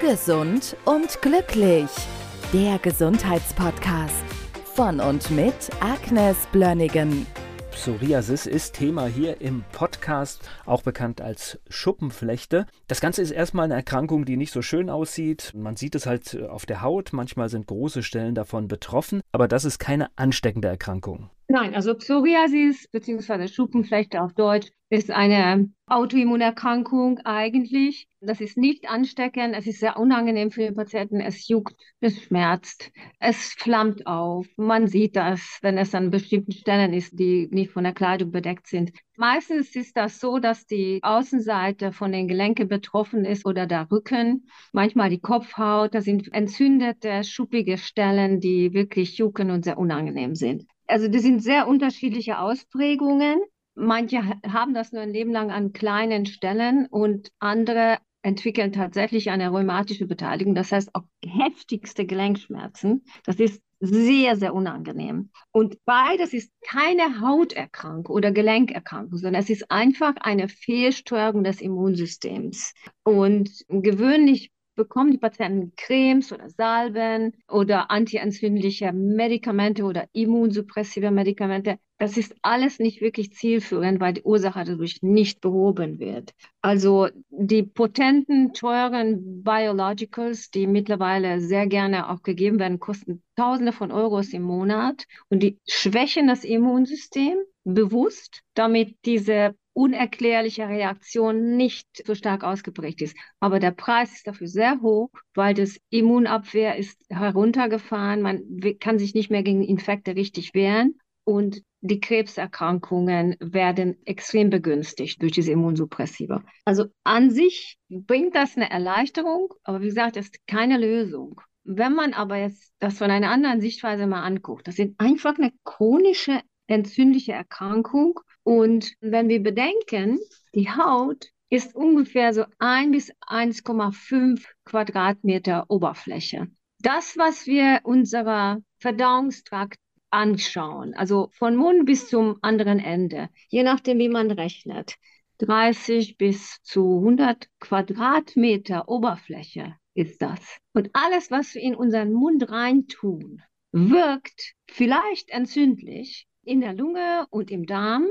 Gesund und glücklich. Der Gesundheitspodcast von und mit Agnes Blönnigan. Psoriasis ist Thema hier im Podcast, auch bekannt als Schuppenflechte. Das Ganze ist erstmal eine Erkrankung, die nicht so schön aussieht. Man sieht es halt auf der Haut, manchmal sind große Stellen davon betroffen, aber das ist keine ansteckende Erkrankung. Nein, also Psoriasis bzw. Schuppenflechte auf Deutsch ist eine Autoimmunerkrankung eigentlich. Das ist nicht ansteckend, es ist sehr unangenehm für den Patienten, es juckt, es schmerzt, es flammt auf. Man sieht das, wenn es an bestimmten Stellen ist, die nicht von der Kleidung bedeckt sind. Meistens ist das so, dass die Außenseite von den Gelenken betroffen ist oder der Rücken, manchmal die Kopfhaut. Das sind entzündete, schuppige Stellen, die wirklich jucken und sehr unangenehm sind. Also das sind sehr unterschiedliche Ausprägungen. Manche haben das nur ein Leben lang an kleinen Stellen und andere entwickeln tatsächlich eine rheumatische Beteiligung, das heißt auch heftigste Gelenkschmerzen. Das ist sehr, sehr unangenehm. Und beides ist keine Hauterkrankung oder Gelenkerkrankung, sondern es ist einfach eine Fehlsteuerung des Immunsystems. Und gewöhnlich bekommen die Patienten Cremes oder Salben oder antientzündliche Medikamente oder immunsuppressive Medikamente. Das ist alles nicht wirklich zielführend, weil die Ursache dadurch nicht behoben wird. Also die potenten, teuren Biologicals, die mittlerweile sehr gerne auch gegeben werden, kosten Tausende von Euros im Monat und die schwächen das Immunsystem bewusst, damit diese unerklärliche Reaktion nicht so stark ausgeprägt ist. Aber der Preis ist dafür sehr hoch, weil das Immunabwehr ist heruntergefahren. Man kann sich nicht mehr gegen Infekte richtig wehren. Und die Krebserkrankungen werden extrem begünstigt durch diese Immunsuppressiva. Also an sich bringt das eine Erleichterung, aber wie gesagt, das ist keine Lösung. Wenn man aber jetzt das von einer anderen Sichtweise mal anguckt, das ist einfach eine chronische entzündliche Erkrankung und wenn wir bedenken, die Haut ist ungefähr so 1 bis 1,5 Quadratmeter Oberfläche. Das, was wir unserer Verdauungstrakt anschauen, also von Mund bis zum anderen Ende, je nachdem, wie man rechnet, 30 bis zu 100 Quadratmeter Oberfläche ist das. Und alles, was wir in unseren Mund reintun, wirkt vielleicht entzündlich in der Lunge und im Darm,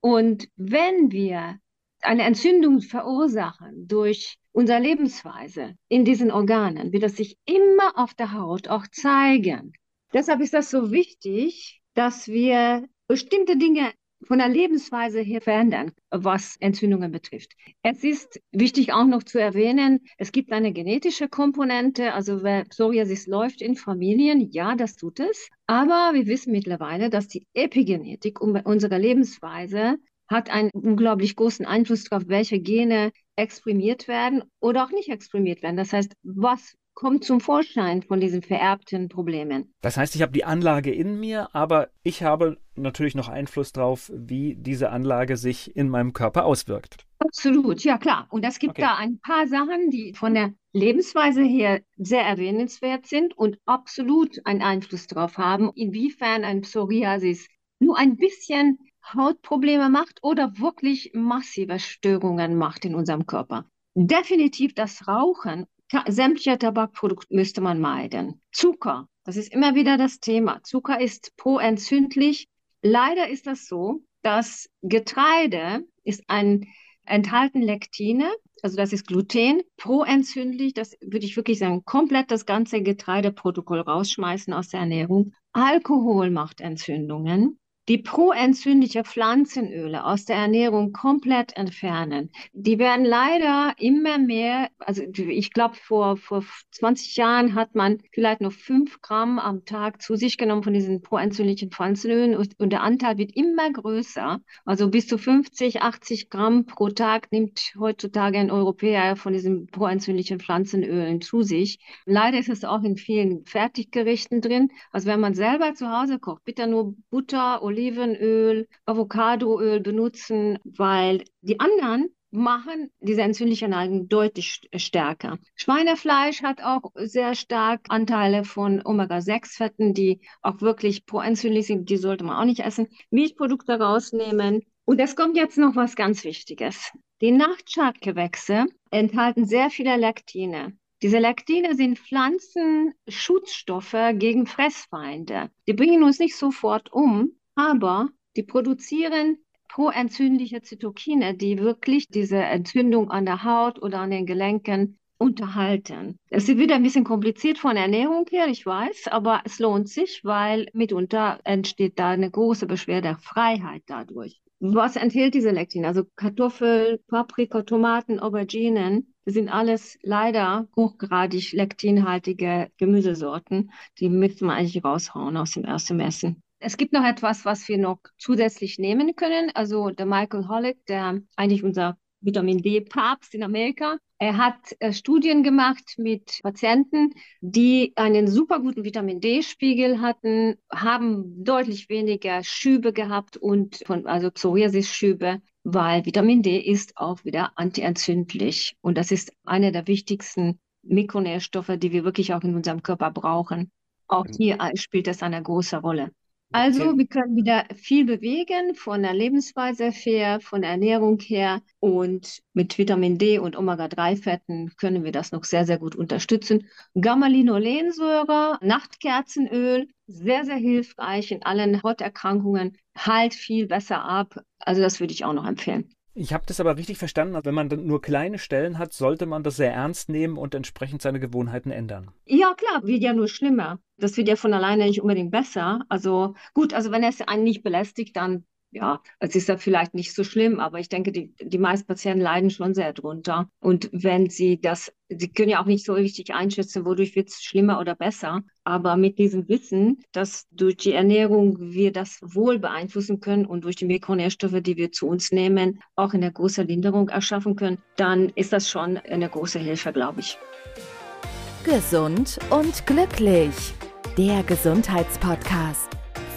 und wenn wir eine Entzündung verursachen durch unsere Lebensweise in diesen Organen, wird das sich immer auf der Haut auch zeigen. Deshalb ist das so wichtig, dass wir bestimmte Dinge von der Lebensweise her verändern, was Entzündungen betrifft. Es ist wichtig auch noch zu erwähnen, es gibt eine genetische Komponente, also wer Psoriasis läuft in Familien, ja, das tut es. Aber wir wissen mittlerweile, dass die Epigenetik unserer Lebensweise hat einen unglaublich großen Einfluss darauf, welche Gene exprimiert werden oder auch nicht exprimiert werden. Das heißt, was kommt zum Vorschein von diesen vererbten Problemen. Das heißt, ich habe die Anlage in mir, aber ich habe natürlich noch Einfluss darauf, wie diese Anlage sich in meinem Körper auswirkt. Absolut, ja klar. Und es gibt okay. da ein paar Sachen, die von der Lebensweise her sehr erwähnenswert sind und absolut einen Einfluss darauf haben, inwiefern ein Psoriasis nur ein bisschen Hautprobleme macht oder wirklich massive Störungen macht in unserem Körper. Definitiv das Rauchen sämtliche Tabakprodukte müsste man meiden. Zucker, das ist immer wieder das Thema. Zucker ist proentzündlich. Leider ist das so, dass Getreide ist ein enthalten Lektine, also das ist Gluten, proentzündlich, das würde ich wirklich sagen, komplett das ganze Getreideprotokoll rausschmeißen aus der Ernährung. Alkohol macht Entzündungen die proentzündliche Pflanzenöle aus der Ernährung komplett entfernen. Die werden leider immer mehr, also ich glaube, vor, vor 20 Jahren hat man vielleicht noch fünf Gramm am Tag zu sich genommen von diesen proentzündlichen Pflanzenölen und, und der Anteil wird immer größer. Also bis zu 50, 80 Gramm pro Tag nimmt heutzutage ein Europäer von diesen proentzündlichen Pflanzenölen zu sich. Leider ist es auch in vielen Fertiggerichten drin. Also wenn man selber zu Hause kocht, bitte nur Butter, Oliven, Olivenöl, Avocadoöl benutzen, weil die anderen machen diese entzündlichen Algen deutlich stärker. Schweinefleisch hat auch sehr stark Anteile von Omega-6-Fetten, die auch wirklich proentzündlich sind. Die sollte man auch nicht essen. Milchprodukte rausnehmen. Und es kommt jetzt noch was ganz Wichtiges. Die Nachtschadgewächse enthalten sehr viele Lektine. Diese Lektine sind Pflanzenschutzstoffe gegen Fressfeinde. Die bringen uns nicht sofort um, aber die produzieren proentzündliche Zytokine, die wirklich diese Entzündung an der Haut oder an den Gelenken unterhalten. Es ist wieder ein bisschen kompliziert von Ernährung her, ich weiß, aber es lohnt sich, weil mitunter entsteht da eine große Beschwerdefreiheit dadurch. Was enthält diese Lektin? Also Kartoffel, Paprika, Tomaten, Auberginen, das sind alles leider hochgradig lektinhaltige Gemüsesorten. Die müssen wir eigentlich raushauen aus dem ersten Messen. Es gibt noch etwas, was wir noch zusätzlich nehmen können. Also der Michael Hollick, der eigentlich unser Vitamin D-Papst in Amerika, er hat äh, Studien gemacht mit Patienten, die einen super guten Vitamin D-Spiegel hatten, haben deutlich weniger Schübe gehabt und von, also Psoriasis-Schübe, weil Vitamin D ist auch wieder antientzündlich. Und das ist einer der wichtigsten Mikronährstoffe, die wir wirklich auch in unserem Körper brauchen. Auch hier spielt das eine große Rolle. Also wir können wieder viel bewegen von der Lebensweise her, von der Ernährung her und mit Vitamin D und Omega-3-Fetten können wir das noch sehr, sehr gut unterstützen. Gamma-Linolensäure, Nachtkerzenöl, sehr, sehr hilfreich in allen Hauterkrankungen, halt viel besser ab. Also das würde ich auch noch empfehlen. Ich habe das aber richtig verstanden. Wenn man nur kleine Stellen hat, sollte man das sehr ernst nehmen und entsprechend seine Gewohnheiten ändern. Ja, klar, wird ja nur schlimmer. Das wird ja von alleine nicht unbedingt besser. Also gut, also wenn es einen nicht belästigt, dann ja, es ist ja vielleicht nicht so schlimm, aber ich denke, die, die meisten Patienten leiden schon sehr drunter. Und wenn sie das, sie können ja auch nicht so richtig einschätzen, wodurch wird es schlimmer oder besser. Aber mit diesem Wissen, dass durch die Ernährung wir das wohl beeinflussen können und durch die Mikronährstoffe, die wir zu uns nehmen, auch eine große Linderung erschaffen können, dann ist das schon eine große Hilfe, glaube ich. Gesund und glücklich. Der Gesundheitspodcast